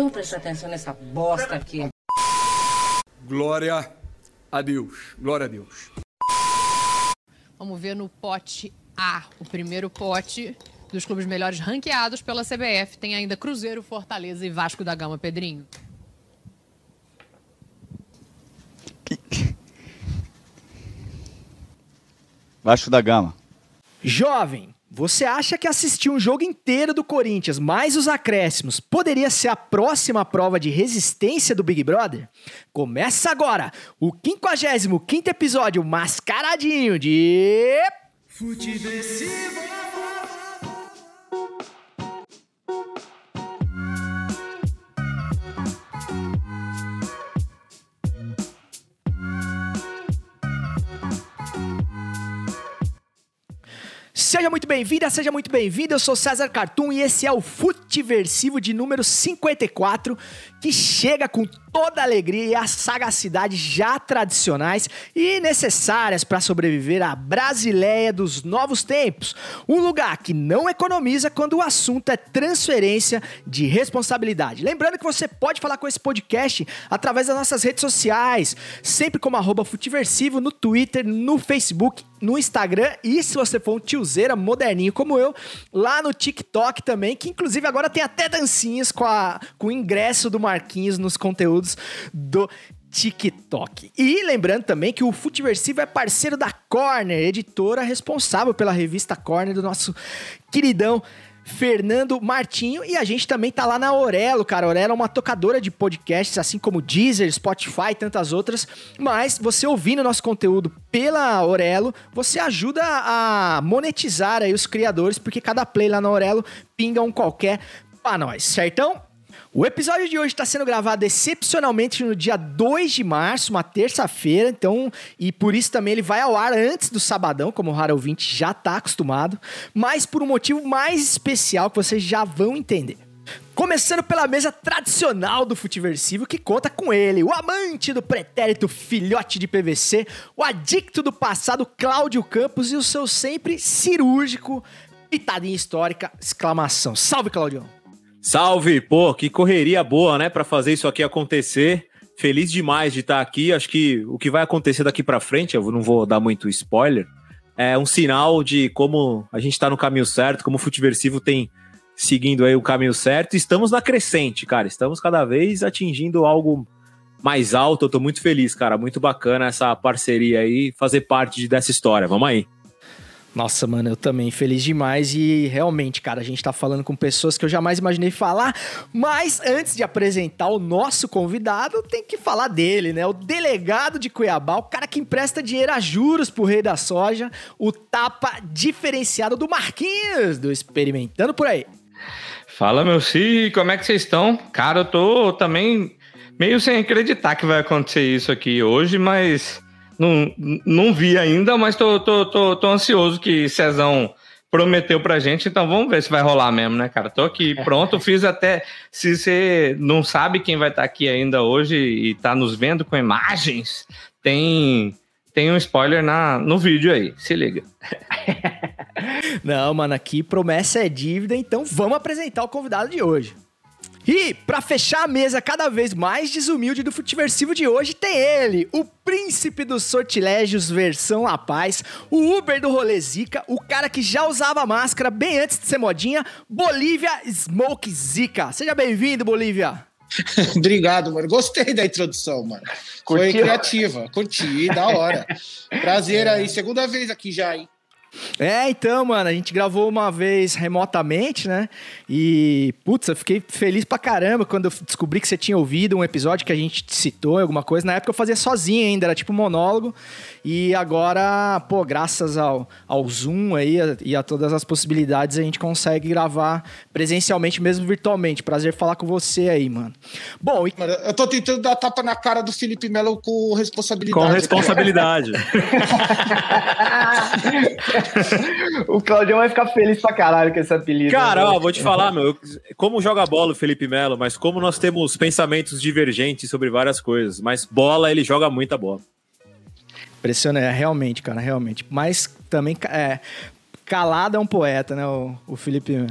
Então preste atenção nessa bosta aqui. Glória a Deus. Glória a Deus. Vamos ver no pote A, o primeiro pote dos clubes melhores ranqueados pela CBF. Tem ainda Cruzeiro, Fortaleza e Vasco da Gama, Pedrinho. Vasco da Gama. Jovem, você acha que assistir um jogo inteiro do Corinthians, mais os acréscimos, poderia ser a próxima prova de resistência do Big Brother? Começa agora o 55 episódio mascaradinho de. Seja muito bem-vinda, seja muito bem-vindo. Eu sou César Cartoon e esse é o Futiversivo de número 54, que chega com toda a alegria e a sagacidade já tradicionais e necessárias para sobreviver à Brasileia dos novos tempos. Um lugar que não economiza quando o assunto é transferência de responsabilidade. Lembrando que você pode falar com esse podcast através das nossas redes sociais, sempre como arroba Futiversivo no Twitter, no Facebook, no Instagram e se você for um tiozeira moderninho como eu, lá no TikTok também, que inclusive agora tem até dancinhas com, a, com o ingresso do Marquinhos nos conteúdos do TikTok. E lembrando também que o Futiversivo é parceiro da Corner, editora responsável pela revista Corner do nosso queridão Fernando Martinho. E a gente também tá lá na Orelo, cara. A Orelo é uma tocadora de podcasts, assim como Deezer, Spotify e tantas outras. Mas você ouvindo nosso conteúdo pela Orelo, você ajuda a monetizar aí os criadores, porque cada play lá na Orelo pinga um qualquer pra nós, certão? O episódio de hoje está sendo gravado excepcionalmente no dia 2 de março, uma terça-feira, então, e por isso também ele vai ao ar antes do sabadão, como o raro ouvinte já está acostumado, mas por um motivo mais especial que vocês já vão entender. Começando pela mesa tradicional do Futiversivo, que conta com ele, o amante do pretérito filhote de PVC, o adicto do passado Cláudio Campos e o seu sempre cirúrgico pitadinha histórica, exclamação. Salve, Claudião! Salve, pô, que correria boa, né, para fazer isso aqui acontecer. Feliz demais de estar aqui. Acho que o que vai acontecer daqui para frente, eu não vou dar muito spoiler, é um sinal de como a gente está no caminho certo, como o Futiversivo tem seguindo aí o caminho certo. Estamos na crescente, cara. Estamos cada vez atingindo algo mais alto. Eu tô muito feliz, cara. Muito bacana essa parceria aí, fazer parte dessa história. Vamos aí. Nossa, mano, eu também feliz demais e realmente, cara, a gente tá falando com pessoas que eu jamais imaginei falar, mas antes de apresentar o nosso convidado, tem que falar dele, né? O delegado de Cuiabá, o cara que empresta dinheiro a juros pro rei da soja, o tapa diferenciado do Marquinhos, do Experimentando por aí. Fala, meu filho, como é que vocês estão? Cara, eu tô também meio sem acreditar que vai acontecer isso aqui hoje, mas não, não vi ainda, mas tô, tô, tô, tô ansioso que Cezão prometeu pra gente, então vamos ver se vai rolar mesmo, né, cara? Tô aqui pronto, fiz até. Se você não sabe quem vai estar tá aqui ainda hoje e tá nos vendo com imagens, tem. Tem um spoiler na, no vídeo aí, se liga. Não, mano, aqui promessa é dívida, então vamos apresentar o convidado de hoje. E, para fechar a mesa cada vez mais desumilde do Futiversivo de hoje, tem ele, o príncipe dos sortilégios versão La Paz, o Uber do rolê Zika, o cara que já usava máscara bem antes de ser modinha, Bolívia Smoke Zika. Seja bem-vindo, Bolívia. Obrigado, mano. Gostei da introdução, mano. Foi criativa. Curti, da hora. Prazer aí. Segunda vez aqui já, hein? É, então, mano, a gente gravou uma vez remotamente, né? E, putz, eu fiquei feliz pra caramba quando eu descobri que você tinha ouvido um episódio que a gente citou, alguma coisa. Na época eu fazia sozinho ainda, era tipo monólogo. E agora, pô, graças ao, ao Zoom aí e a todas as possibilidades, a gente consegue gravar presencialmente, mesmo virtualmente. Prazer falar com você aí, mano. Bom, e... eu tô tentando dar tapa na cara do Felipe Melo com responsabilidade. Com responsabilidade. o Claudião vai ficar feliz pra caralho com esse apelido. Cara, ó, vou te falar, meu, como joga bola o Felipe Melo, mas como nós temos pensamentos divergentes sobre várias coisas, mas bola, ele joga muita bola. Impressionante, é, realmente, cara, realmente. Mas também, é, calado é um poeta, né, o, o Felipe.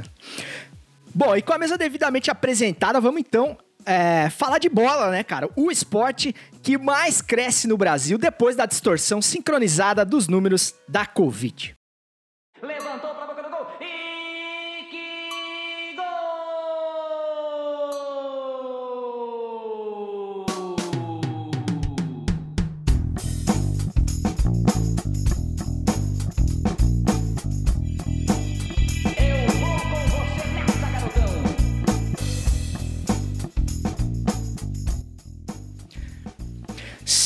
Bom, e com a mesa devidamente apresentada, vamos então é, falar de bola, né, cara? O esporte que mais cresce no Brasil depois da distorção sincronizada dos números da Covid. Levantou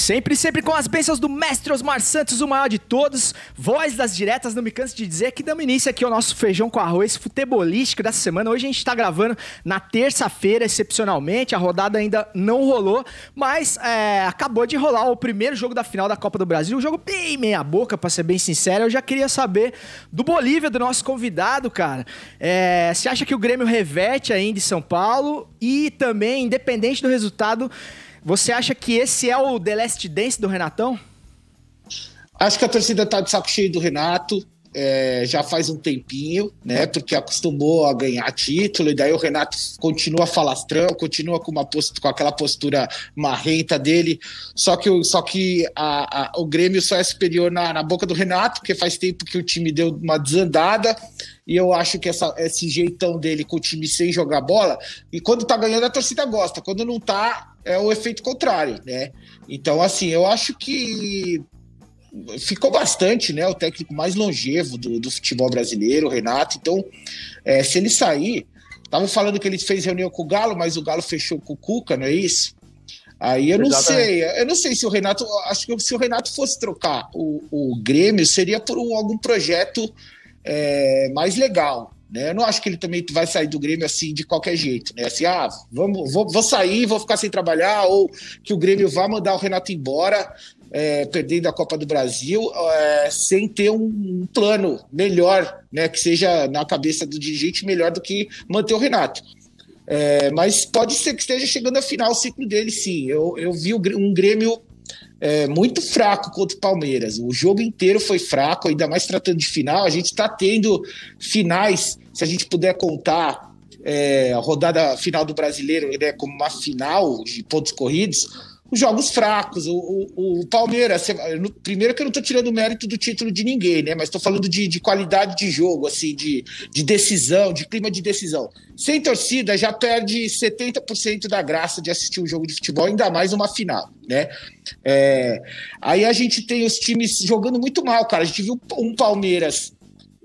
Sempre, sempre com as bênçãos do mestre Osmar Santos, o maior de todos. Voz das diretas, não me canso de dizer que damos início aqui ao nosso feijão com arroz futebolístico dessa semana. Hoje a gente tá gravando na terça-feira, excepcionalmente. A rodada ainda não rolou, mas é, acabou de rolar o primeiro jogo da final da Copa do Brasil. Um jogo bem meia-boca, pra ser bem sincero. Eu já queria saber do Bolívia, do nosso convidado, cara. É, você acha que o Grêmio reverte ainda em São Paulo? E também, independente do resultado. Você acha que esse é o The Last Dance do Renatão? Acho que a torcida tá de saco cheio do Renato. é, já faz um tempinho, né? Porque acostumou a ganhar título, e daí o Renato continua falastrão, continua com, uma com aquela postura marrenta dele. Só que, o- só que a- a- o Grêmio só é superior na, na boca do Renato, porque faz tempo que o time deu uma desandada. E eu acho que essa- esse jeitão dele com o time sem jogar bola, e quando tá ganhando, a torcida gosta. Quando não tá, é o efeito contrário, né? Então, assim, eu acho que ficou bastante, né? O técnico mais longevo do, do futebol brasileiro, o Renato. Então, é, se ele sair, estavam falando que ele fez reunião com o Galo, mas o Galo fechou com o Cuca, não é isso? Aí eu não Exatamente. sei, eu não sei se o Renato, acho que se o Renato fosse trocar o, o Grêmio, seria por um- algum projeto é, mais legal. Né? Eu não acho que ele também vai sair do Grêmio assim de qualquer jeito, né? Assim, ah, vamos, vou, vou sair, vou ficar sem trabalhar, ou que o Grêmio vá mandar o Renato embora, é, perdendo a Copa do Brasil, é, sem ter um, plano melhor, né? Que seja na cabeça do dirigente melhor do que manter o Renato. É, mas pode ser que esteja chegando a final o ciclo dele, sim. Eu, eu vi um Grêmio é, muito fraco contra o Palmeiras. O jogo inteiro foi fraco, ainda mais tratando de final. A gente está tendo finais, se a gente puder contar é, a rodada final do brasileiro né, como uma final de pontos corridos. Os jogos fracos, o, o- o Palmeiras, no- primeiro que eu não estou tirando mérito do título de ninguém, né? Mas estou falando de, de qualidade de jogo, assim, de, de decisão, de clima de decisão. Sem torcida já perde 70% da graça de assistir um jogo de futebol, ainda mais uma final, né? É, aí a gente tem os times jogando muito mal, cara. A gente viu um Palmeiras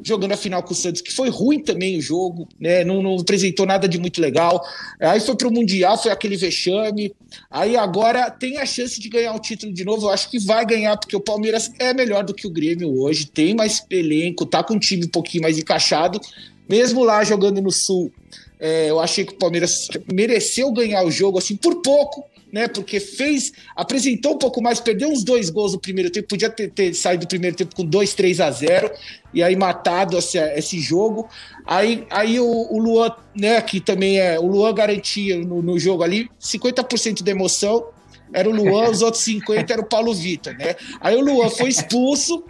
jogando a final com o Santos, que foi ruim também o jogo, né? Não, não apresentou nada de muito legal. Aí foi pro Mundial, foi aquele vexame. Aí agora tem a chance de ganhar o título de novo. Eu acho que vai ganhar, porque o Palmeiras é melhor do que o Grêmio hoje, tem mais elenco, tá com um time um pouquinho mais encaixado. Mesmo lá jogando no Sul, é, eu achei que o Palmeiras mereceu ganhar o jogo, assim, por pouco, né? Porque fez, apresentou um pouco mais, perdeu uns dois gols no primeiro tempo, podia ter, ter saído do primeiro tempo com 2, 3 a 0 e aí matado esse, esse jogo. Aí, aí o, o Luan, né, que também é, o Luan garantia no, no jogo ali 50% de emoção. Era o Luan, os outros 50 era o Paulo Vitor, né? Aí o Luan foi expulso,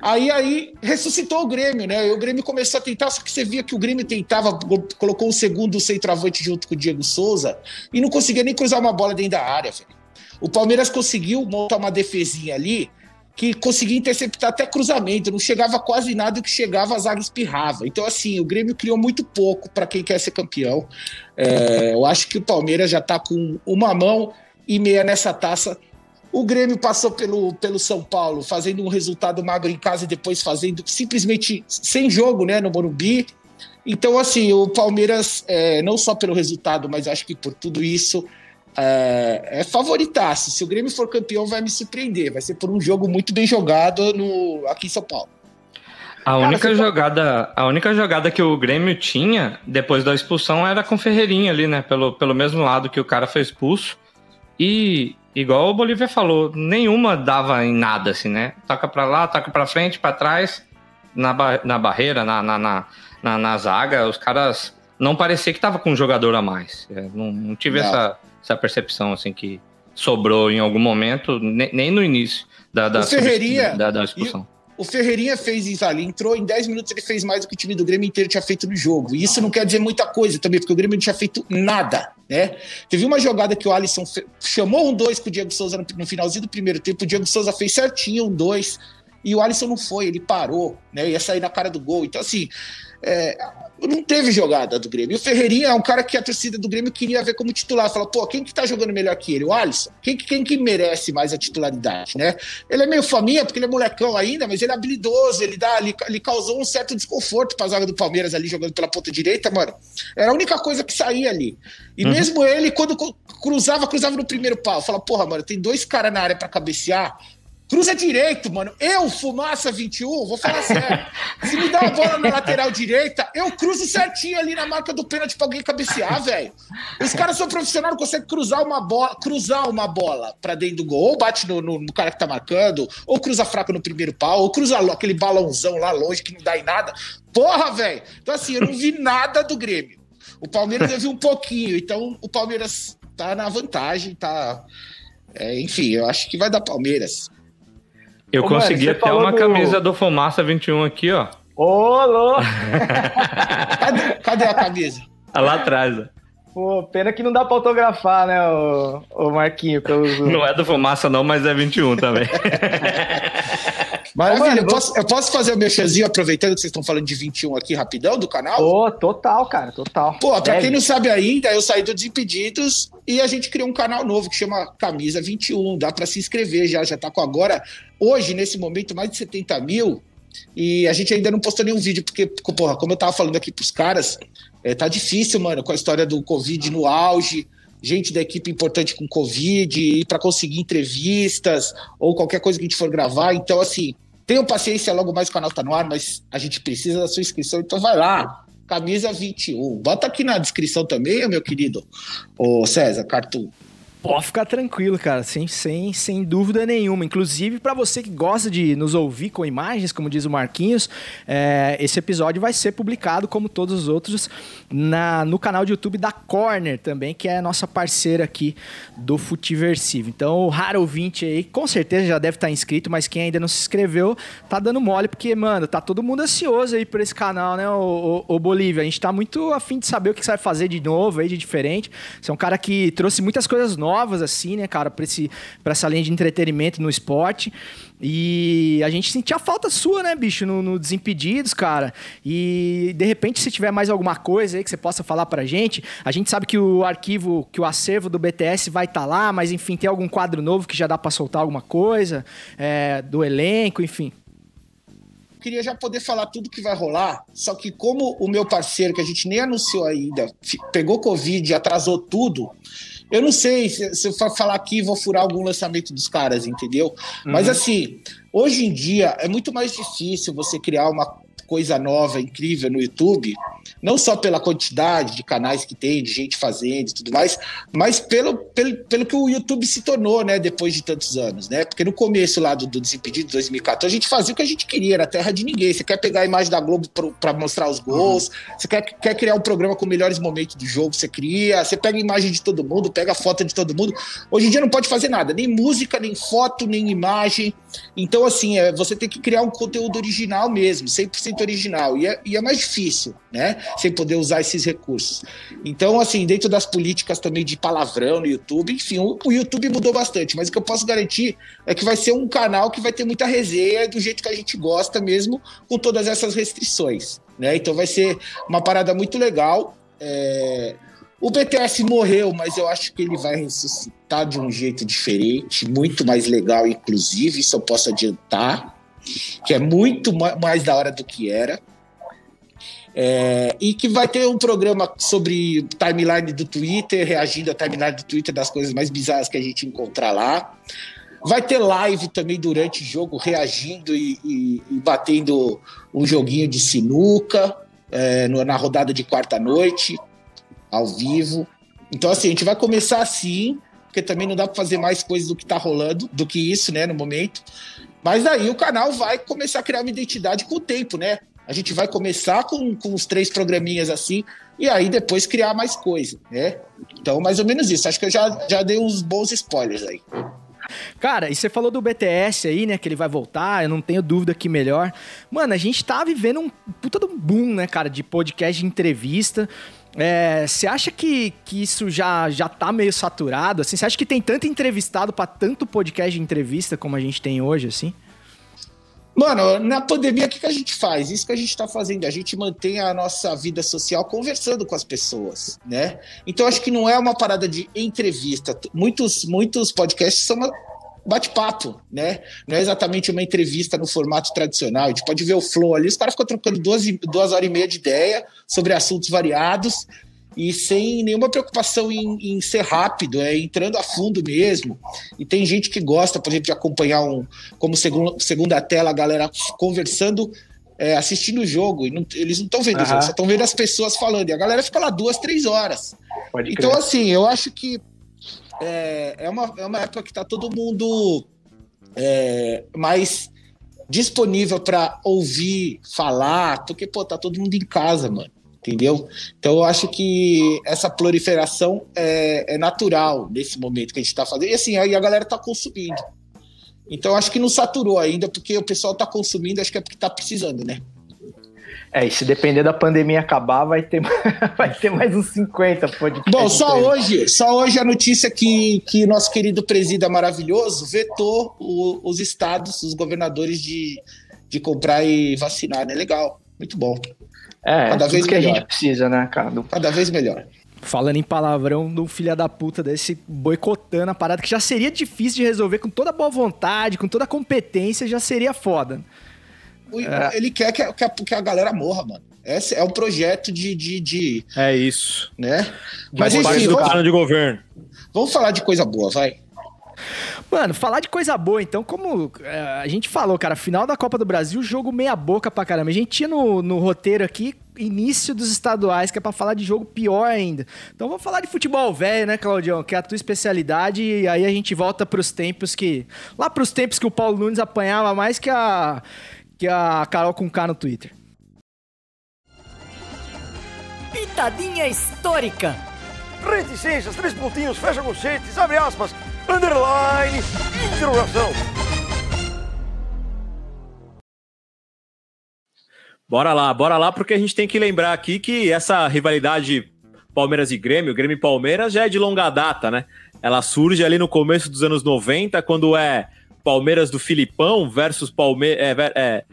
aí aí ressuscitou o Grêmio, né? E o Grêmio começou a tentar, só que você via que o Grêmio tentava, colocou um segundo centroavante junto com o Diego Souza e não conseguia nem cruzar uma bola dentro da área, velho. O Palmeiras conseguiu montar uma defesinha ali que conseguia interceptar até cruzamento, não chegava quase nada, e o que chegava a zaga espirrava. Então, assim, o Grêmio criou muito pouco para quem quer ser campeão. É, eu acho que o Palmeiras já está com uma mão e meia nessa taça. O Grêmio passou pelo, pelo São Paulo, fazendo um resultado magro em casa e depois fazendo simplesmente sem jogo, né, no Morumbi. Então, assim, o Palmeiras, é, não só pelo resultado, mas acho que por tudo isso, é, é favoritaço. Se o Grêmio for campeão, vai me surpreender. Vai ser por um jogo muito bem jogado no, aqui em São Paulo. A única tá- jogada, a única jogada que o Grêmio tinha depois da expulsão era com o Ferreirinha ali, né? Pelo, pelo mesmo lado que o cara foi expulso. E igual o Bolívia falou, nenhuma dava em nada assim, né? Toca pra lá, toca pra frente, pra trás, na, ba- na barreira, na, na, na, na, na zaga, os caras não parecia que tava com um jogador a mais. É, não, não tive Não. essa, essa percepção assim que sobrou em algum momento, ne- nem no início da, da, O Ferreirinha da, da expulsão. O Ferreirinha fez isso ali, entrou em 10 minutos, ele fez mais do que o time do Grêmio inteiro tinha feito no jogo. E isso não quer dizer muita coisa também, porque o Grêmio não tinha feito nada, né? Teve uma jogada que o Alisson chamou um dois com o Diego Souza no, no finalzinho do primeiro tempo, o Diego Souza fez certinho um dois, e o Alisson não foi, ele parou, né? Ia sair na cara do gol. Então, assim, é, não teve jogada do Grêmio. E o Ferreirinha é um cara que a torcida do Grêmio queria ver como titular. Fala, pô, quem que tá jogando melhor que ele? O Alisson? Quem, que- quem que merece mais a titularidade, né? Ele é meio faminha, porque ele é molecão ainda, mas ele é habilidoso, ele, dá, ele, ele causou um certo desconforto pra zaga do Palmeiras ali, jogando pela ponta direita, mano. Era a única coisa que saía ali. E mesmo ele, quando cruzava, cruzava no primeiro pau. Fala, porra, mano, tem dois caras na área pra cabecear. Cruza direito, mano. Eu, Fumaça 21, vou falar sério. Se me dá uma bola na lateral direita, eu cruzo certinho ali na marca do pênalti pra alguém cabecear, velho. Os caras são profissionais, não conseguem cruzar uma bola, cruzar uma bola pra dentro do gol, ou bate no, no- no cara que tá marcando, ou cruza fraco no primeiro pau, ou cruza aquele balãozão lá longe que não dá em nada. Porra, velho. Então, assim, eu não vi nada do Grêmio. O Palmeiras eu vi um pouquinho, então o Palmeiras tá na vantagem, tá. é, enfim, eu acho que vai dar Palmeiras. Eu Ô, mano, consegui você até uma do- camisa do Fumaça 21 aqui, ó. Ô, louco! Cadê, cadê a camisa? Tá lá atrás. ó. Pô, pena que não dá pra autografar, né, o, o Marquinho, pelo. Não é do Fumaça, não, mas é 21 também. Maravilha, mano, eu, posso, eu posso fazer o meu chazinho aproveitando que vocês estão falando de 21 aqui rapidão do canal? Pô, total, cara, total. Pô, pra Deve. quem não sabe ainda, eu saí do Desimpedidos e a gente criou um canal novo que chama Camisa 21. Dá pra se inscrever já, já tá com agora, hoje, nesse momento, mais de 70 mil. E a gente ainda não postou nenhum vídeo, porque, porra, como eu tava falando aqui pros caras, é, tá difícil, mano, com a história do Covid no auge, gente da equipe importante com Covid, e para conseguir entrevistas ou qualquer coisa que a gente for gravar. Então, assim, tenham paciência, logo mais o canal tá no ar, mas a gente precisa da sua inscrição, então vai lá. Camisa 21. Bota aqui na descrição também, meu querido. Ô César, Cartu. Pode ficar tranquilo, cara, sem, sem, sem dúvida nenhuma. Inclusive, para você que gosta de nos ouvir com imagens, como diz o Marquinhos, é, esse episódio vai ser publicado, como todos os outros, na, no canal de YouTube da Corner também, que é a nossa parceira aqui do Futiversivo. Então, o raro ouvinte aí, com certeza já deve estar inscrito, mas quem ainda não se inscreveu, tá dando mole, porque, mano, tá todo mundo ansioso aí por esse canal, né, ô, ô, ô Bolívia? A gente tá muito afim de saber o que você vai fazer de novo aí, de diferente. Você é um cara que trouxe muitas coisas novas, assim, né, cara, pra, esse, pra essa linha de entretenimento no esporte. E a gente sentia falta sua, né, bicho, no, no Desimpedidos, cara. E de repente, se tiver mais alguma coisa aí que você possa falar pra gente, a gente sabe que o arquivo, que o acervo do BTS vai estar lá, mas enfim, tem algum quadro novo que já dá pra soltar alguma coisa, é, do elenco, enfim. Queria já poder falar tudo que vai rolar, só que como o meu parceiro, que a gente nem anunciou ainda, pegou Covid e atrasou tudo, eu não sei se, se eu falar aqui vou furar algum lançamento dos caras, entendeu? Mas assim, hoje em dia é muito mais difícil você criar uma coisa nova, incrível no YouTube, não só pela quantidade de canais que tem, de gente fazendo e tudo mais, mas pelo, pelo, pelo que o YouTube se tornou, né, depois de tantos anos, né? Porque no começo lá do, do Desimpedido, 2014, a gente fazia o que a gente queria, era terra de ninguém. Você quer pegar a imagem da Globo para mostrar os gols, você quer, quer criar um programa com melhores momentos do jogo, você cria, você pega a imagem de todo mundo, pega a foto de todo mundo. Hoje em dia não pode fazer nada, nem música, nem foto, nem imagem. Então, assim, é, você tem que criar um conteúdo original mesmo, 100% original. E é, e é mais difícil, né? Sem poder usar esses recursos. Então, assim, dentro das políticas também de palavrão no YouTube, enfim, o, o YouTube mudou bastante. Mas o que eu posso garantir é que vai ser um canal que vai ter muita resenha do jeito que a gente gosta mesmo, com todas essas restrições, né? Então vai ser uma parada muito legal. É, O BTS morreu, mas eu acho que ele vai ressuscitar de um jeito diferente, muito mais legal, inclusive, isso eu posso adiantar, que é muito ma- mais da hora do que era. É, e que vai ter um programa sobre timeline do Twitter, reagindo à timeline do Twitter das coisas mais bizarras que a gente encontrar lá. Vai ter live também durante o jogo, reagindo e, e- e batendo um joguinho de sinuca é, na rodada de quarta-noite ao vivo. Então, assim, a gente vai começar assim, porque também não dá para fazer mais coisas do que tá rolando, do que isso, né, no momento. Mas aí o canal vai começar a criar uma identidade com o tempo, né? A gente vai começar com, com os três programinhas assim, e aí depois criar mais coisa, né? Então, mais ou menos isso. Acho que eu já, já dei uns bons spoilers aí. Cara, e você falou do BTS aí, né? Que ele vai voltar, eu não tenho dúvida que melhor. Mano, a gente tá vivendo um puta do boom, né, cara, de podcast de entrevista. É, Você acha que, que isso já, já tá meio saturado? Assim, você acha que tem tanto entrevistado pra tanto podcast de entrevista como a gente tem hoje, assim? Mano, na pandemia, o que, que a gente faz? Isso que a gente está fazendo, a gente mantém a nossa vida social conversando com as pessoas, né? Então, acho que não é uma parada de entrevista. Muitos, muitos podcasts são uma bate-papo, né? Não é exatamente uma entrevista no formato tradicional. A gente pode ver o flow ali, os caras ficam trocando duas, duas horas e meia de ideia sobre assuntos variados e sem nenhuma preocupação em, em ser rápido, é entrando a fundo mesmo. E tem gente que gosta, por exemplo, de acompanhar um como segundo, segunda tela, a galera conversando, é, assistindo o jogo. E não- eles não estão vendo o Aham. jogo, só estão vendo as pessoas falando. E a galera fica lá duas, três horas. Pode Então, crer. assim, eu acho que é, é, uma, é uma época que tá todo mundo é, mais disponível para ouvir, falar, porque, pô, tá todo mundo em casa, mano. Entendeu? Então eu acho que essa proliferação é, é natural nesse momento que a gente tá fazendo. E assim, aí a galera tá consumindo. Então acho que não saturou ainda, porque o pessoal tá consumindo, acho que é porque tá precisando, né? É, e se depender da pandemia acabar, vai ter, vai ter mais uns 50 podcasts. Bom, só hoje, só hoje a notícia que, que nosso querido presida maravilhoso vetou o- os estados, os governadores de, de comprar e vacinar, né? Legal, muito bom. É, cada tudo vez que a melhor. gente precisa, né, cara? Do- Cada vez melhor. Falando em palavrão de um filho da puta desse boicotando a parada que já seria difícil de resolver com toda boa vontade, com toda a competência, já seria foda. O- É. Ele quer que a, que, a, que a galera morra, mano. Esse é um projeto de, de, de É isso. né? Faz Mas enfim, do vamos, plano de governo. vamos falar de coisa boa, vai. Mano, falar de coisa boa, então, como é, a gente falou, cara, final da Copa do Brasil, jogo meia boca pra caramba. A gente tinha no, no roteiro aqui início dos estaduais, que é pra falar de jogo pior ainda. Então vamos falar de futebol velho, né, Claudião? Que é a tua especialidade, e aí a gente volta pros tempos que. Lá pros tempos que o Paulo Nunes apanhava mais que a. que a Carol com K no Twitter. Pitadinha histórica. Reticências, três pontinhos, fecha conchetes, abre aspas, underline, interrogação. Bora lá, bora lá, porque a gente tem que lembrar aqui que essa rivalidade Palmeiras e Grêmio, Grêmio e Palmeiras, já é de longa data, né? Ela surge ali no começo dos anos 90, quando é Palmeiras do Filipão versus Palmeiras. É, é,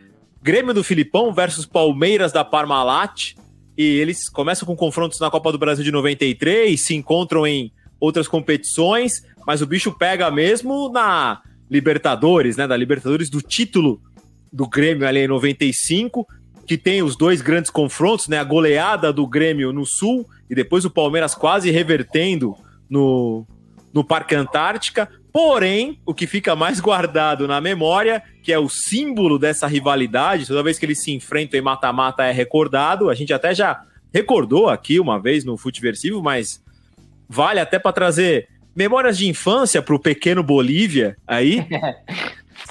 Grêmio do Filipão versus Palmeiras da Parmalat. E eles começam com confrontos na Copa do Brasil de 93, se encontram em outras competições, mas o bicho pega mesmo na Libertadores, né? Da Libertadores do título do Grêmio ali em 95, que tem os dois grandes confrontos, né? A goleada do Grêmio no Sul e depois o Palmeiras quase revertendo no, no Parque Antártica. Porém, o que fica mais guardado na memória, que é o símbolo dessa rivalidade, toda vez que eles se enfrentam em mata-mata é recordado. A gente até já recordou aqui uma vez no Futeversivo, mas vale até para trazer memórias de infância para o pequeno Bolívia aí.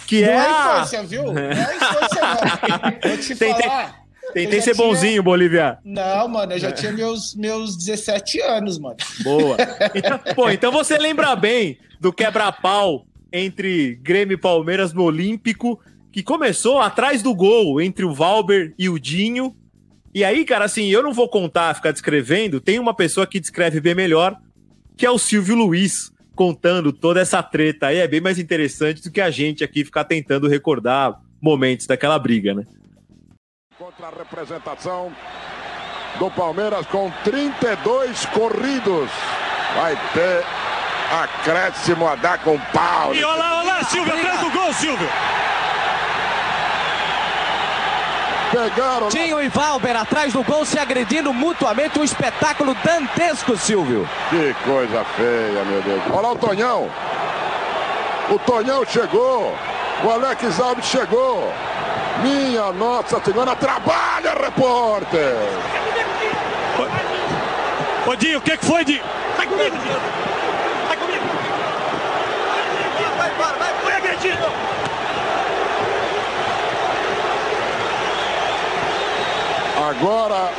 Que não é, é a- infância, viu? Não é infância, não. Vou te falar. Tentei ser tinha- bonzinho, Bolívia. Não, mano, eu já tinha meus, meus 17 anos, mano. Boa. Então, pô, então você lembra bem do quebra-pau entre Grêmio e Palmeiras no Olímpico, que começou atrás do gol entre o Valber e o Dinho. E aí, cara, assim, eu não vou contar, ficar descrevendo, tem uma pessoa que descreve bem melhor, que é o Silvio Luiz, contando toda essa treta aí. É bem mais interessante do que a gente aqui ficar tentando recordar momentos daquela briga, né? Contra a representação do Palmeiras com 32 corridos. Vai ter acréscimo a dar com pau. E olha lá, olha lá, Silvio, atrás do gol, Silvio. Pegaram. Tinho e Valber atrás do gol se agredindo mutuamente. Um espetáculo dantesco, Silvio. Que coisa feia, meu Deus. Olha lá o Tonhão. O Tonhão chegou. O Alex Alves chegou. Minha Nossa Senhora, trabalha, repórter. Ô, Dinho, o que, que foi, Dinho? Sai comigo, Dinho. Sai comigo. Vai, vai, vai. Foi agredido. Agora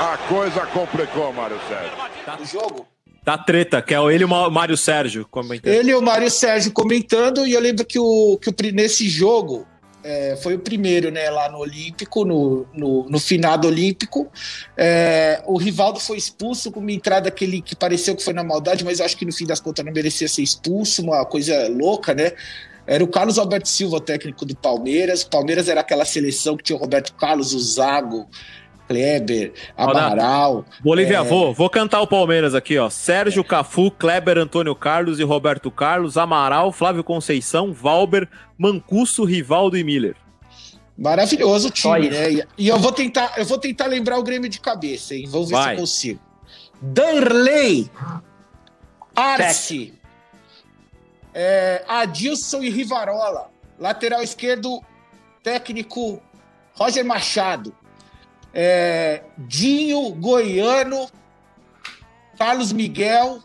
a coisa complicou, Mário Sérgio. O jogo. Da treta, que é ele e o Mário Sérgio comentando. Ele e o Mário Sérgio comentando, e eu lembro que, o, que o, nesse jogo é, foi o primeiro, né, lá no Olímpico, no, no, no finado Olímpico. É, o Rivaldo foi expulso com uma entrada que, ele, que pareceu que foi na maldade, mas acho que no fim das contas não merecia ser expulso, uma coisa louca, né? Era o Carlos Alberto Silva, técnico do Palmeiras. O Palmeiras era aquela seleção que tinha o Roberto Carlos, o Zago, Kleber, Amaral. Bolívia, é, vou, vou cantar o Palmeiras aqui, ó. Sérgio, Cafu, Kleber, Antônio Carlos e Roberto Carlos, Amaral, Flávio Conceição, Valber, Mancuso, Rivaldo e Miller. Maravilhoso o time, né? E- eu vou tentar, eu vou tentar lembrar o Grêmio de cabeça, hein? Vamos ver se Vai. eu consigo. Danley, Arce, é, Adilson e Rivarola. Lateral esquerdo, técnico Roger Machado. É, Dinho, Goiano, Carlos Miguel.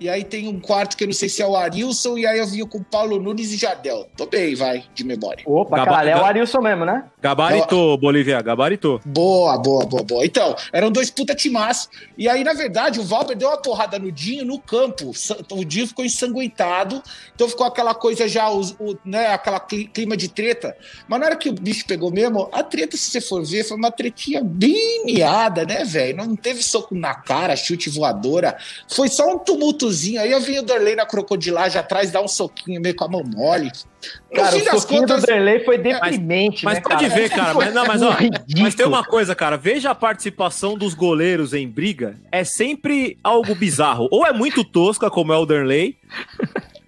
E aí tem um quarto que eu não sei se é o Arilson, e aí eu vinha com Paulo Nunes e Jardel. Tô bem, vai, de memória. Opa, Gaba- caralho, é o Arilson mesmo, né? Gabaritou, Bolívia, gabaritou. Boa, boa, boa, boa. Então, eram dois puta timaços. E aí, na verdade, o Valber deu uma porrada no Dinho no campo. O Dinho ficou ensanguentado. Então ficou aquela coisa já, os- o, né, aquela cli- clima de treta. Mas na hora que o bicho pegou mesmo, a treta, se você for ver, foi uma tretinha bem miada, né, velho? Não teve soco na cara, chute voadora. Foi só um tumultozinho. Aí eu vi o Darley na crocodilagem atrás dar um soquinho meio com a mão mole. No Cara, fim o das contas. do Derlei foi deprimente, Mas né, pode cara? ver, cara. Mas, não, mas, ó, mas tem uma coisa, cara. Veja a participação dos goleiros em briga. É sempre algo bizarro. Ou é muito tosca, como é o Derley.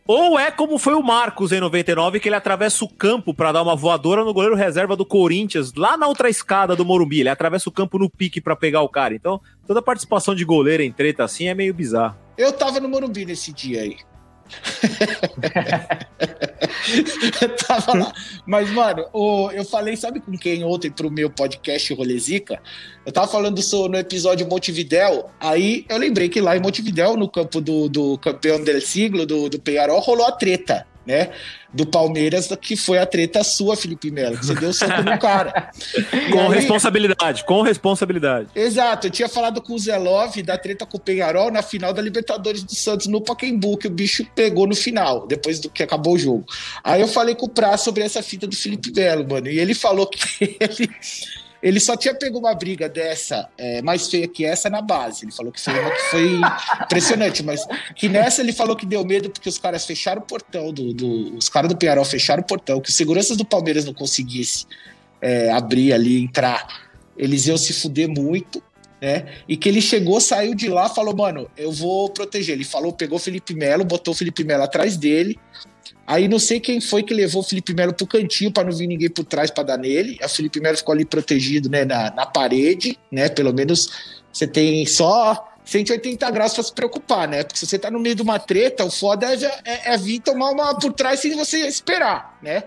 Ou é como foi o Marcos em 99, que ele atravessa o campo pra dar uma voadora no goleiro reserva do Corinthians, lá na outra escada do Morumbi. Ele atravessa o campo no pique pra pegar o cara. Então, toda participação de goleiro em treta assim é meio bizarro. Eu tava no Morumbi nesse dia aí. eu tava lá. Mas, mano, o- eu falei, sabe com quem ontem pro meu podcast Rolezica? Eu tava falando so- no episódio Montevidéu, aí eu lembrei que lá em Montevidéu, no campo do, do campeão del siglo, do, do Penharol, rolou a treta, né? Do Palmeiras, que foi a treta sua, Felipe Melo, que você deu soco no cara. E Com aí- responsabilidade, com responsabilidade. Exato, eu tinha falado com o Zé Love da treta com o Penharol na final da Libertadores do Santos no Pacaembu, que o bicho pegou no final, depois do que acabou o jogo. Aí eu falei com o Pra sobre essa fita do Felipe Melo, mano, e ele falou que ele, ele só tinha pego uma briga dessa, é, mais feia que essa, na base. Ele falou que foi uma que foi impressionante, mas que nessa ele falou que deu medo porque os caras fecharam o portão, do, do- os caras do Penharol fecharam o portão, que os seguranças do Palmeiras não conseguissem é, abrir ali, entrar, eles iam se fuder muito, né? E que ele chegou, saiu de lá, falou, mano, eu vou proteger. Ele falou, pegou o Felipe Melo, botou o Felipe Melo atrás dele. Aí não sei quem foi que levou o Felipe Melo pro cantinho para não vir ninguém por trás para dar nele. A Felipe Melo ficou ali protegido, né, na, na parede, né? Pelo menos você tem só 180 graus para se preocupar, né? Porque se você tá no meio de uma treta, o foda é, é- é vir tomar uma por trás sem você esperar, né?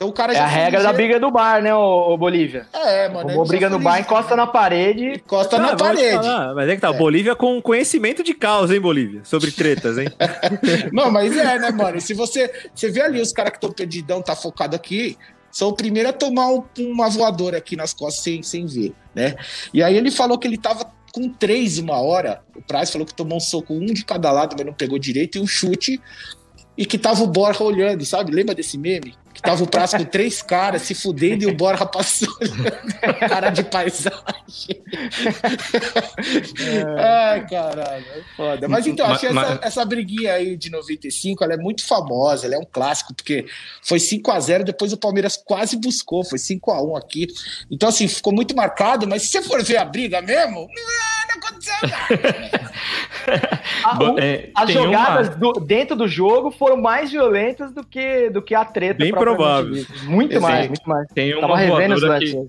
Então o cara É a regra da briga do bar, né, ô, ô Bolívia? É, mano. Roubou briga no bar, encosta na parede. Encosta Ah, na parede. falar, mas é que tá, Bolívia com conhecimento de causa, hein, Bolívia? Sobre tretas, hein? Não, mas é, né, mano? E se você, você vê ali os caras que estão perdidão, tá focado aqui, são o primeiro a tomar um- uma voadora aqui nas costas sem, sem ver, né? E aí ele falou que ele tava com três uma hora. O Praz falou que tomou um soco, um de cada lado, mas não pegou direito, e um chute. E que tava o Borja olhando, sabe? Lembra desse meme? Que tava o Praz com três caras se fudendo e o Borja passou cara de paisagem. Ai, caralho, é foda. Mas então, Ma- achei ma- essa, essa briguinha aí de 95, ela é muito famosa, ela é um clássico, porque foi 5 a 0 depois o Palmeiras quase buscou, foi 5 a 1 aqui. Então, assim, ficou muito marcado, mas se você for ver a briga mesmo, não aconteceu nada. A- o- é, as jogadas uma- do- dentro do jogo foram mais violentas do que, do que a treta. Bem provável. Muito mais, muito mais. Tem uma voadora que,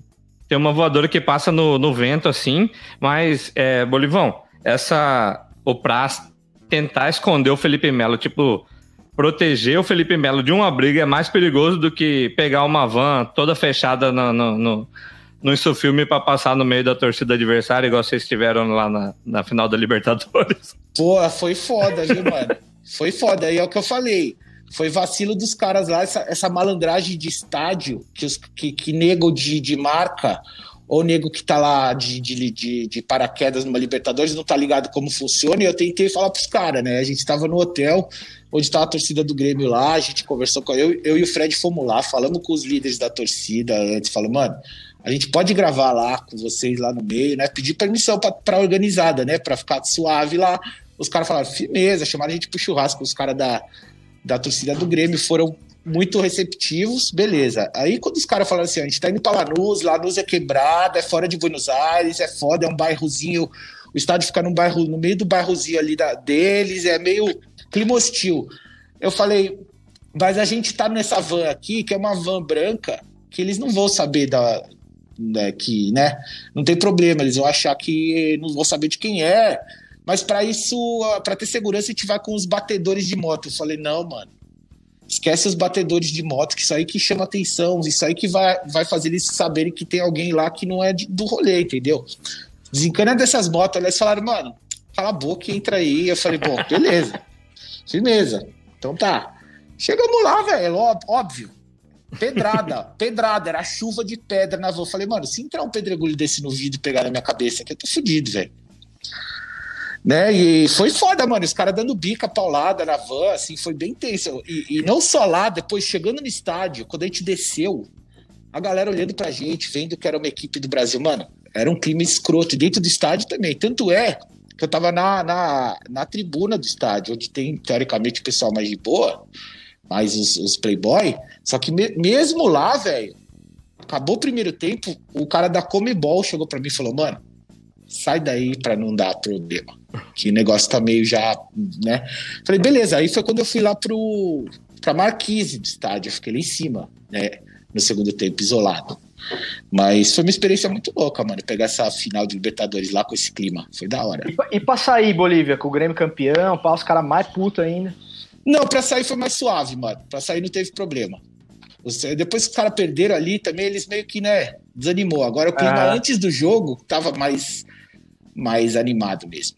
tem uma voadora que passa no, no vento, assim, mas, é, Bolivão, essa. O Praz tentar esconder o Felipe Melo, tipo, proteger o Felipe Melo de uma briga é mais perigoso do que pegar uma van toda fechada no, no, no, no Insufilme pra passar no meio da torcida adversária, igual vocês tiveram lá na, na final da Libertadores. Pô, foi foda, viu, mano? Foi foda. E é o que eu falei. Foi vacilo dos caras lá, essa, essa malandragem de estádio que, os, que, que nego de, de marca. ou nego que tá lá de, de, de, de paraquedas numa Libertadores não tá ligado como funciona, e eu tentei falar pros caras, né? A gente tava no hotel, onde tava a torcida do Grêmio lá, a gente conversou com eu, eu e o Fred fomos lá, falamos com os líderes da torcida antes, falamos, mano, a gente pode gravar lá com vocês lá no meio, né? Pedir permissão pra organizada, né? Pra ficar suave lá. Os caras falaram, firmeza, chamaram a gente pro churrasco, os caras da, da torcida do Grêmio foram muito receptivos, beleza. Aí quando os caras falaram assim, a gente tá indo pra Lanús, Lanús é quebrada, é fora de Buenos Aires, é foda, é um bairrozinho, o estádio fica num bairro, no meio do bairrozinho ali da, deles, é meio clima hostil. Eu falei, mas a gente tá nessa van aqui, que é uma van branca, que eles não vão saber da, né, que, né, não tem problema, eles vão achar que não vão saber de quem é, mas para isso, para ter segurança, a gente vai com os batedores de moto. Eu falei, não, mano, Esquece os batedores de moto, que isso aí que chama atenção, isso aí que vai, vai fazer eles saberem que tem alguém lá que não é de, do rolê, entendeu? Desencana dessas motos, eles falaram, mano, cala a boca e entra aí. Eu falei, bom, beleza, firmeza, então tá. Chegamos lá, velho, óbvio. Pedrada, pedrada, era chuva de pedra na. Eu falei, mano, se entrar um pedregulho desse no vídeo e pegar na minha cabeça aqui, eu tô fudido, velho né? E foi foda, mano. Os caras dando bica, paulada na van, assim, foi bem tenso. E, e, não só lá, depois chegando no estádio, quando a gente desceu, a galera olhando pra gente, vendo que era uma equipe do Brasil, mano, era um clima escroto. Dentro do estádio também. Tanto é que eu tava na, na, na tribuna do estádio, onde tem, teoricamente, o pessoal mais de boa, mais os, os playboy. Só que me, mesmo lá, velho, acabou o primeiro tempo, o cara da Comebol chegou pra mim e falou, mano, sai daí pra não dar problema que o negócio tá meio já, né? Falei, beleza. Aí foi quando eu fui lá pro, pra Marquise do estádio, eu fiquei lá em cima, né? No segundo tempo, isolado. Mas foi uma experiência muito louca, mano. Pegar essa final de Libertadores lá com esse clima. Foi da hora. E, e pra sair, Bolívia, com o Grêmio campeão, pá, os caras mais puto ainda. Não, pra sair foi mais suave, mano. Pra sair não teve problema. Depois que os caras perderam ali, também eles meio que, né, desanimou. Agora o clima Ah. antes do jogo tava mais, mais animado mesmo.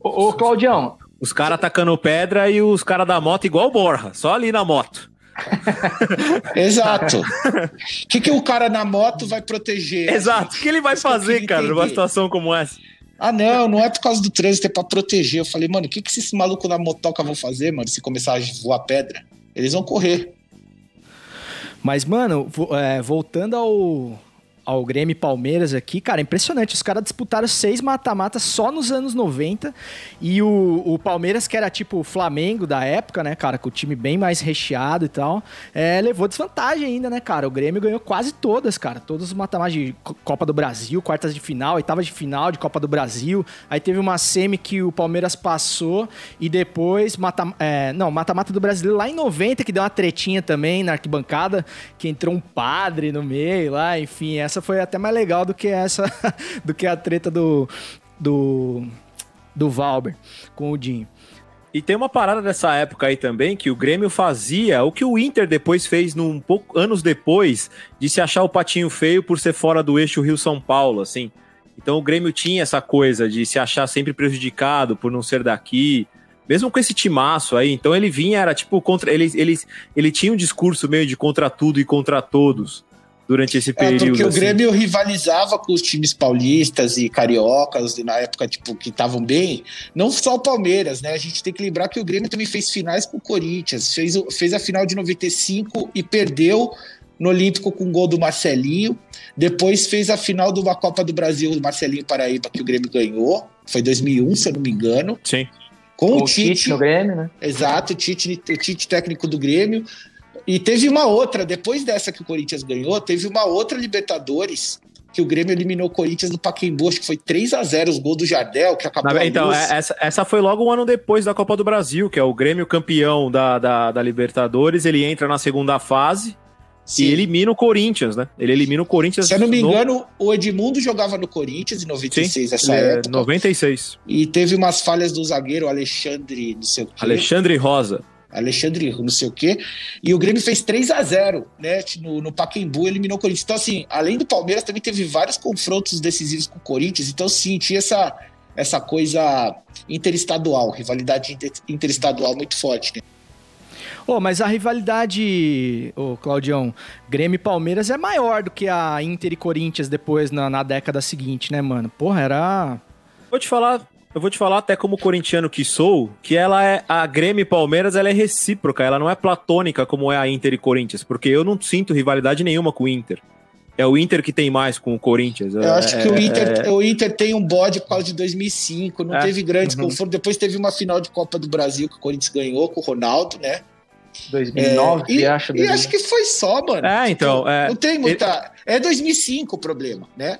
Ô, Claudião. Os caras atacando pedra e os caras da moto igual Borra, só ali na moto. Exato. O que, que o cara na moto vai proteger? Exato. O que ele vai fazer, cara, numa situação como essa? Ah, não, não é por causa do trânsito, é pra proteger. Eu falei, mano, o que, que esses malucos na motoca vão fazer, mano, se começar a voar pedra? Eles vão correr. Mas, mano, é, voltando ao, ao Grêmio e Palmeiras aqui, cara, impressionante. Os caras disputaram seis mata-matas só nos anos 90. E o, o Palmeiras, que era tipo o Flamengo da época, né, cara, com o time bem mais recheado e tal, é, levou desvantagem ainda, né, cara? O Grêmio ganhou quase todas, cara. Todos os mata-matas de Co- Copa do Brasil, quartas de final, oitavas de final de Copa do Brasil. Aí teve uma semi que o Palmeiras passou e depois mata, é, não, mata-mata do Brasileiro lá em 90 que deu uma tretinha também na arquibancada, que entrou um padre no meio lá, enfim, essa foi até mais legal do que essa do que a treta do do do Valber com o Dinho. E tem uma parada dessa época aí também que o Grêmio fazia, o que o Inter depois fez num pouco anos depois de se achar o patinho feio por ser fora do eixo Rio-São Paulo, assim. Então o Grêmio tinha essa coisa de se achar sempre prejudicado por não ser daqui, mesmo com esse timaço aí. Então ele vinha era tipo contra ele ele, ele tinha um discurso meio de contra tudo e contra todos durante esse É, período. porque o assim. Grêmio rivalizava com os times paulistas e cariocas, e na época, tipo, que estavam bem. Não só o Palmeiras, né? A gente tem que lembrar que o Grêmio também fez finais com o Corinthians. Fez, fez a final de 95 e perdeu no Olímpico com o gol do Marcelinho. Depois fez a final de uma Copa do Brasil do Marcelinho Paraíba, que o Grêmio ganhou. Foi 2001, se eu não me engano. Sim. Com Com o o Tite Tite. no Grêmio, né? Exato, o Tite, o Tite técnico do Grêmio. E teve uma outra, depois dessa que o Corinthians ganhou, teve uma outra Libertadores que o Grêmio eliminou o Corinthians no Pacaembu, acho que foi 3 a 0 os gols do Jardel, que acabou Na- então, é- essa, essa foi logo um ano depois da Copa do Brasil, que é o Grêmio campeão da, da, da Libertadores. Ele entra na segunda fase e elimina o Corinthians, né? Ele elimina o Corinthians. Se eu não me no- engano, o Edmundo jogava no Corinthians em 96, Sim, essa é época. 96. E teve umas falhas do zagueiro Alexandre, não sei o quê. Alexandre Rosa. Alexandre, não sei o quê. E o Grêmio fez 3 a 0 né? No, no Pacaembu, eliminou o Corinthians. Então, assim, além do Palmeiras, também teve vários confrontos decisivos com o Corinthians. Então, sim, tinha essa, essa coisa interestadual, rivalidade inter- interestadual muito forte, né? Ô, mas a rivalidade, ô Claudião, Grêmio e Palmeiras é maior do que a Inter e Corinthians depois na, na década seguinte, né, mano? Porra, era. Vou te falar, eu vou te falar até como corintiano que sou, que ela é a Grêmio e Palmeiras, ela é recíproca, ela não é platônica como é a Inter e Corinthians, porque eu não sinto rivalidade nenhuma com o Inter. É o Inter que tem mais com o Corinthians. Eu é, acho que o Inter, é- o Inter tem um bode por causa de 2005, não É. teve grandes Uhum. confrontos. Depois teve uma final de Copa do Brasil que o Corinthians ganhou com o Ronaldo, né? 2009, e, acho. E acho que foi só, mano. É, então, é. Não tem muita. É 2005 o problema, né?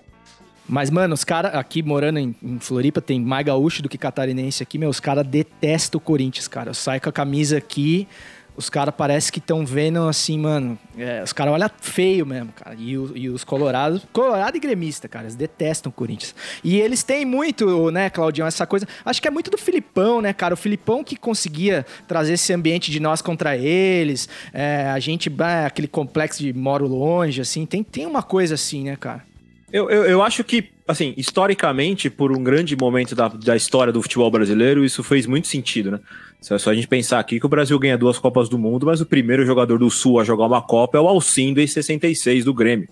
Mas, mano, os caras aqui morando em, em Floripa tem mais gaúcho do que catarinense aqui, meu. Os caras detestam o Corinthians, cara. Eu saio com a camisa aqui, os caras parece que estão vendo assim, mano. é, os caras olham feio mesmo, cara. E, o- e os colorados, colorado e gremista, cara, eles detestam o Corinthians. E eles têm muito, né, Claudião, essa coisa. Acho que é muito do Filipão, né, cara? O Filipão que conseguia trazer esse ambiente de nós contra eles. é, a gente, aquele complexo de moro longe, assim. Tem, tem uma coisa assim, né, cara? Eu, eu, eu acho que, assim, historicamente, por um grande momento da, da história do futebol brasileiro, isso fez muito sentido, né? Se é só a gente pensar aqui que o Brasil ganha duas Copas do Mundo, mas o primeiro jogador do Sul a jogar uma Copa é o Alcindo em 66 do Grêmio.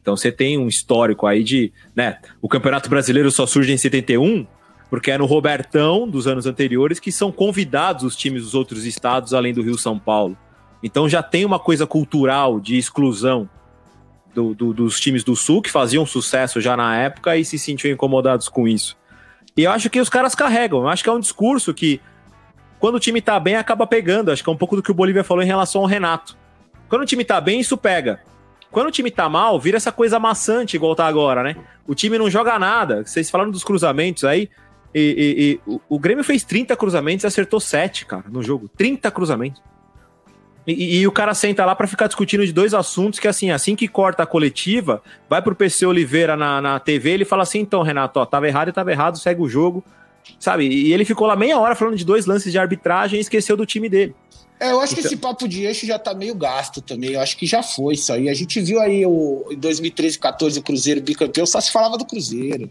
Então você tem um histórico aí de, né? O Campeonato Brasileiro só surge em 71, porque é no Robertão dos anos anteriores que são convidados os times dos outros estados, além do Rio São Paulo. Então já tem uma coisa cultural de exclusão do- do- dos times do Sul, que faziam sucesso já na época e se sentiam incomodados com isso. E eu acho que os caras carregam. Eu acho que é um discurso que, quando o time tá bem, acaba pegando. Acho que é um pouco do que o Bolívia falou em relação ao Renato. Quando o time tá bem, isso pega. Quando o time tá mal, vira essa coisa maçante, igual tá agora, né? O time não joga nada. Vocês falaram dos cruzamentos aí. E, e- e o, o Grêmio fez 30 cruzamentos e acertou 7, cara, no jogo. 30 cruzamentos. E, e- o cara senta lá pra ficar discutindo de dois assuntos que, assim, assim que corta a coletiva, vai pro PC Oliveira na, na TV, ele fala assim, então, Renato, ó, tava errado e tava errado, segue o jogo, sabe? E ele ficou lá meia hora falando de dois lances de arbitragem e esqueceu do time dele. É, eu acho que Então- esse papo de eixo já tá meio gasto também. Eu acho que já foi isso aí. A gente viu aí o, em 2013, 14, o Cruzeiro bicampeão, só se falava do Cruzeiro.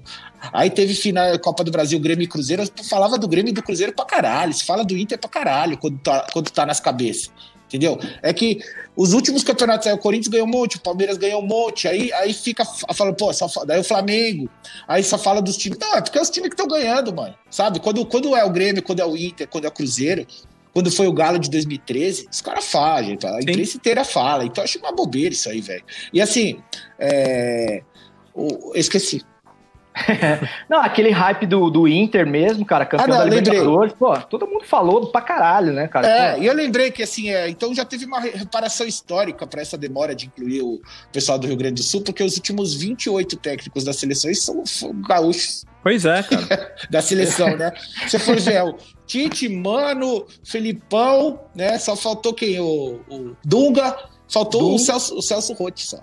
Aí teve final Copa do Brasil, Grêmio e Cruzeiro, falava do Grêmio e do Cruzeiro pra caralho. Se fala do Inter pra caralho quando tá, quando tá nas cabeças. Entendeu? É que os últimos campeonatos aí, o Corinthians ganhou um monte, o Palmeiras ganhou um monte, aí, aí fica falando, pô, só, daí o Flamengo, aí só fala dos times. Não, é porque é os times que estão ganhando, mano. Sabe? Quando, quando é o Grêmio, quando é o Inter, quando é o Cruzeiro, quando foi o Galo de 2013, os caras falam, gente, a imprensa inteira fala. Então eu acho uma bobeira isso aí, velho. E assim, é. eu esqueci. Não, aquele hype do, do Inter mesmo, cara, campeão Ah, não, da lembrei. Libertadores, pô, todo mundo falou pra caralho, né, cara? É, e eu lembrei que assim, é, então já teve uma re- reparação histórica para essa demora de incluir o pessoal do Rio Grande do Sul, porque os últimos 28 técnicos das seleções são, são gaúchos Pois é, cara. da seleção, né? Se for ver, é o Tite, Mano, Felipão, né? Só faltou quem? O, o Dunga, faltou o Celso, o Celso Rotti só.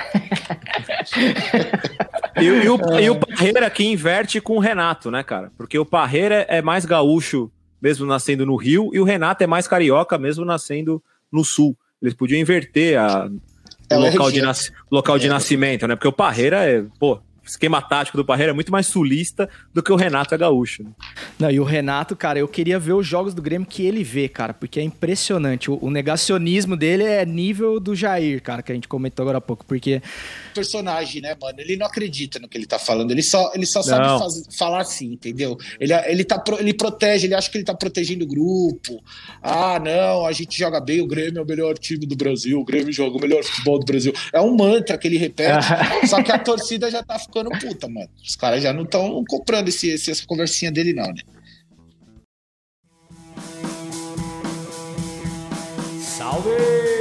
E, e o, e o Parreira que inverte com o Renato, né, cara? Porque o Parreira é mais gaúcho, mesmo nascendo no Rio, e o Renato é mais carioca, mesmo nascendo no Sul. Eles podiam inverter a, o É, local, de, local de É. nascimento, né? Porque o Parreira é, pô, esquema tático do Parreira é muito mais sulista do que o Renato é gaúcho. né? Não, e o Renato, cara, eu queria ver os jogos do Grêmio que ele vê, cara, porque é impressionante. O, o negacionismo dele é nível do Jair, cara, que a gente comentou agora há pouco, porque personagem, né, mano? Ele não acredita no que ele tá falando. Ele só, ele só sabe faz- falar assim, entendeu? Ele, ele, tá, ele protege, ele acha que ele tá protegendo o grupo. Ah, não, a gente joga bem, o Grêmio é o melhor time do Brasil, o Grêmio joga o melhor futebol do Brasil. É um mantra que ele repete, só que a torcida já tá ficando puta, mano. Os caras já não estão comprando esse, esse- essa conversinha dele, não, né? Salve!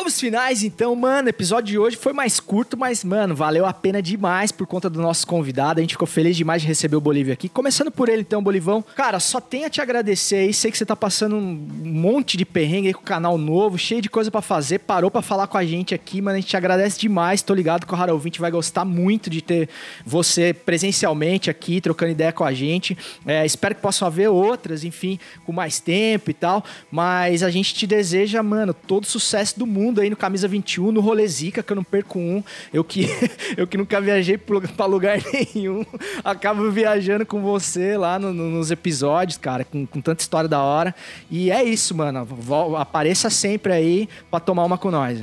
Salve os finais, então, mano. Episódio de hoje foi mais curto, mas, mano, valeu a pena demais por conta do nosso convidado. A gente ficou feliz demais de receber o Bolívia aqui. Começando por ele, então, Bolivão. Cara, só tenho a te agradecer aí. Sei que você tá passando um monte de perrengue aí com o canal novo, cheio de coisa pra fazer. Parou pra falar com a gente aqui, mano. A gente te agradece demais. Tô ligado que o Rara Ouvinte vai gostar muito de ter você presencialmente aqui, trocando ideia com a gente. É, espero que possam haver outras, enfim, com mais tempo e tal. Mas a gente te deseja, mano, todo sucesso do mundo aí no Camisa 21, no Rolê Zica, que eu não perco um. Eu que, eu que nunca viajei pra lugar nenhum, acabo viajando com você lá no- no- nos episódios, cara, com, com tanta história da hora. E é isso, mano. Apareça sempre aí pra tomar uma com nós.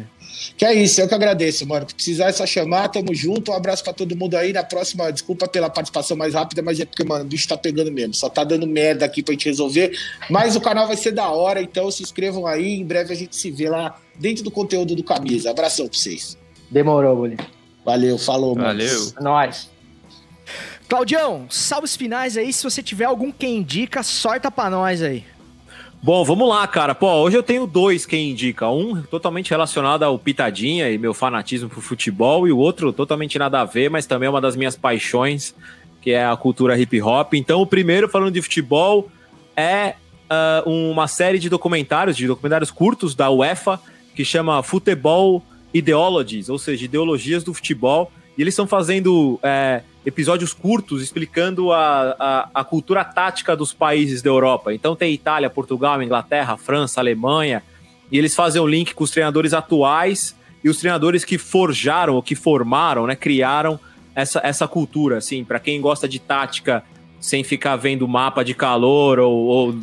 Que é isso, eu que agradeço, mano. Se precisar é só chamar, tamo junto. Um abraço pra todo mundo aí. Na próxima, desculpa pela participação mais rápida, mas é porque, mano, o bicho tá pegando mesmo. Só tá dando merda aqui pra gente resolver. Mas o canal vai ser da hora, então se inscrevam aí. Em breve a gente se vê lá dentro do conteúdo do Camisa. Abração pra vocês. Demorou, Bolinho. Valeu, falou, mano. Valeu. É nóis. Claudião, salves finais aí. Se você tiver algum quem indica, sorta pra nós aí. Bom, vamos lá, cara. Pô, hoje eu tenho dois quem indica. Um totalmente relacionado ao Pitadinha e meu fanatismo por futebol, e o outro totalmente nada a ver, mas também é uma das minhas paixões, que é a cultura hip hop. Então, o primeiro, falando de futebol, é ah, uma série de documentários, de documentários curtos da UEFA, que chama Futebol Ideologies, ou seja, ideologias do futebol. E eles estão fazendo é, episódios curtos explicando a, a, a cultura tática dos países da Europa. Então tem Itália, Portugal, Inglaterra, França, Alemanha. E eles fazem um link com os treinadores atuais e os treinadores que forjaram, ou que formaram, né, criaram essa, essa cultura. Assim, para quem gosta de tática sem ficar vendo mapa de calor ou, ou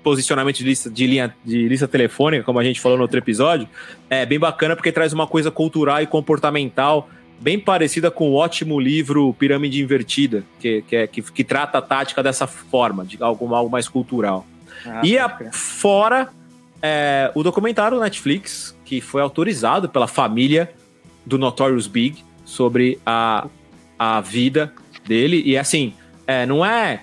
posicionamento de lista, de, linha, de lista telefônica, como a gente falou no outro episódio, é bem bacana porque traz uma coisa cultural e comportamental bem parecida com o ótimo livro Pirâmide Invertida, que, que, é- que, que trata a tática dessa forma, de algo, algo mais cultural. Ah, e a, fora é, o documentário Netflix, que foi autorizado pela família do Notorious Big sobre a, a vida dele. E assim, é, não é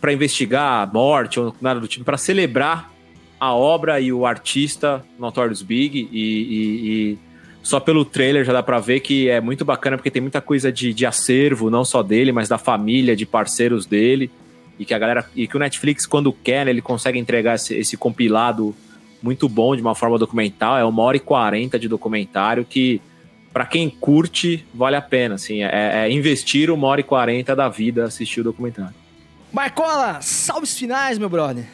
para investigar a morte ou nada do tipo, para celebrar a obra e o artista Notorious Big. E, e- e só pelo trailer já dá pra ver que é muito bacana, porque tem muita coisa de, de acervo, não só dele, mas da família, de parceiros dele. E que a galera. E que o Netflix, quando quer, né, ele consegue entregar esse, esse compilado muito bom de uma forma documental. É uma hora e quarenta de documentário que, pra quem curte, vale a pena. Assim, é, é investir uma hora e quarenta da vida assistir o documentário. Marcola, salves finais, meu brother.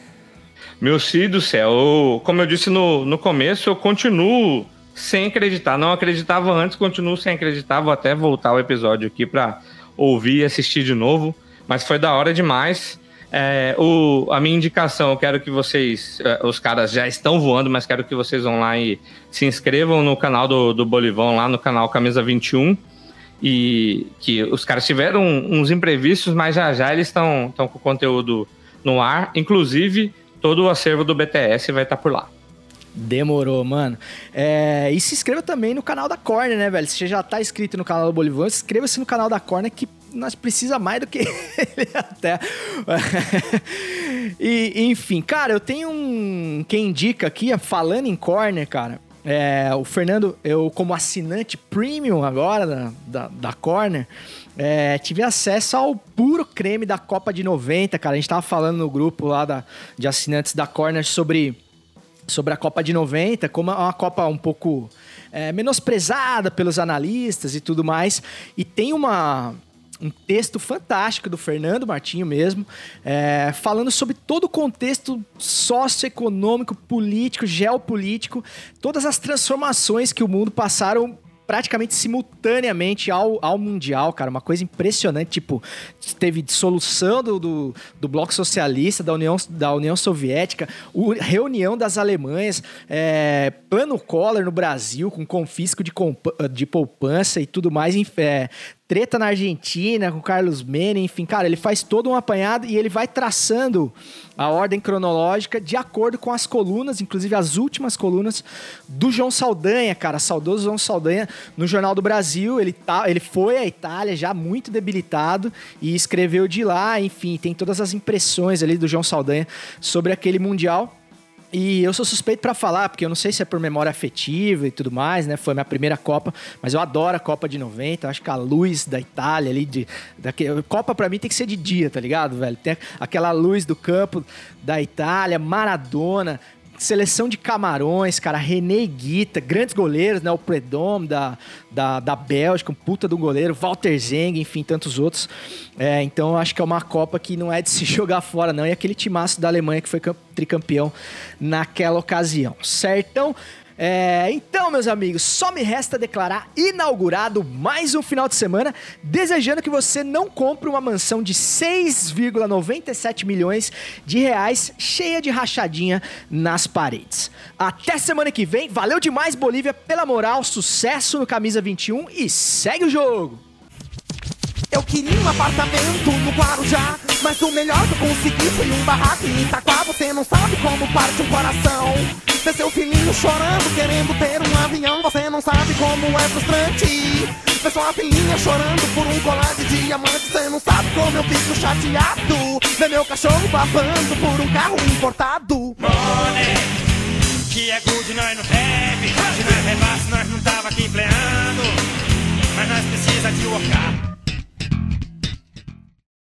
Meu filho do céu, eu- como eu disse no, no começo, eu continuo sem acreditar. Não acreditava antes, continuo sem acreditar. Vou até voltar o episódio aqui pra ouvir e assistir de novo. Mas foi da hora demais. É, o, a minha indicação, eu quero que vocês. é, os caras já estão voando, mas quero que vocês vão lá e se inscrevam no canal do, do Bolivão, lá no canal Camisa 21. E que os caras tiveram uns imprevistos, mas já já eles estão com o conteúdo no ar. Inclusive, todo o acervo do BTS vai estar por lá. Demorou, mano. É, e se inscreva também no canal da Corner, né, velho? Se você já tá inscrito no canal do Bolivão, inscreva-se no canal da Corner que nós precisa mais do que ele até. e, enfim, cara, eu tenho um. Quem indica aqui, falando em Corner, cara. É, o Fernando, eu como assinante premium agora da, da, da Corner, é, tive acesso ao puro creme da Copa de 90, cara. A gente tava falando no grupo lá da, de assinantes da Corner sobre sobre a Copa de 90, como é uma Copa um pouco é, menosprezada pelos analistas e tudo mais. E tem uma, um texto fantástico do Fernando Martinho mesmo, é, falando sobre todo o contexto socioeconômico, político, geopolítico, todas as transformações que o mundo passaram praticamente simultaneamente ao, ao Mundial, cara. Uma coisa impressionante. Tipo, teve dissolução do, do, do Bloco Socialista, da União, da União Soviética, o- reunião das Alemanhas, é, plano Collor no Brasil, com confisco de, de poupança e tudo mais. É, treta na Argentina com Carlos Menem, enfim, cara, ele faz todo um apanhado e ele vai traçando a ordem cronológica de acordo com as colunas, inclusive as últimas colunas do João Saldanha, cara, saudoso João Saldanha, no Jornal do Brasil, ele, tá, ele foi à Itália já muito debilitado e escreveu de lá, enfim, tem todas as impressões ali do João Saldanha sobre aquele Mundial. E eu sou suspeito pra falar, porque eu não sei se é por memória afetiva e tudo mais, né? Foi minha primeira Copa, mas eu adoro a Copa de 90. Eu acho que a luz da Itália ali, de, daque- Copa pra mim tem que ser de dia, tá ligado, velho? Tem aquela luz do campo da Itália, Maradona, seleção de Camarões, cara, René Guita, grandes goleiros, né? O Predom da, da, da Bélgica, um puta do goleiro, Walter Zeng, enfim, tantos outros. É, então acho que é uma Copa que não é de se jogar fora, não. E aquele timaço da Alemanha que foi cam- tricampeão naquela ocasião. Certão? É, então, meus amigos, só me resta declarar inaugurado mais um final de semana, desejando que você não compre uma mansão de 6,97 milhões de reais, cheia de rachadinha nas paredes. Até semana que vem, valeu demais, Bolívia, pela moral, sucesso no Camisa 21 e segue o jogo! Eu queria um apartamento no Guarujá Mas o melhor que eu consegui foi um barraco em Itaquá. Você não sabe como parte um coração. Ver seu filhinho chorando, querendo ter um avião. Você não sabe como é frustrante. Ver sua filhinha chorando por um colar de diamante. Você não sabe como eu fico chateado. Ver meu cachorro babando por um carro importado. Money, que é good nós não deve Se nós rebasse nós não tava aqui empleando. Mas nós precisa de workar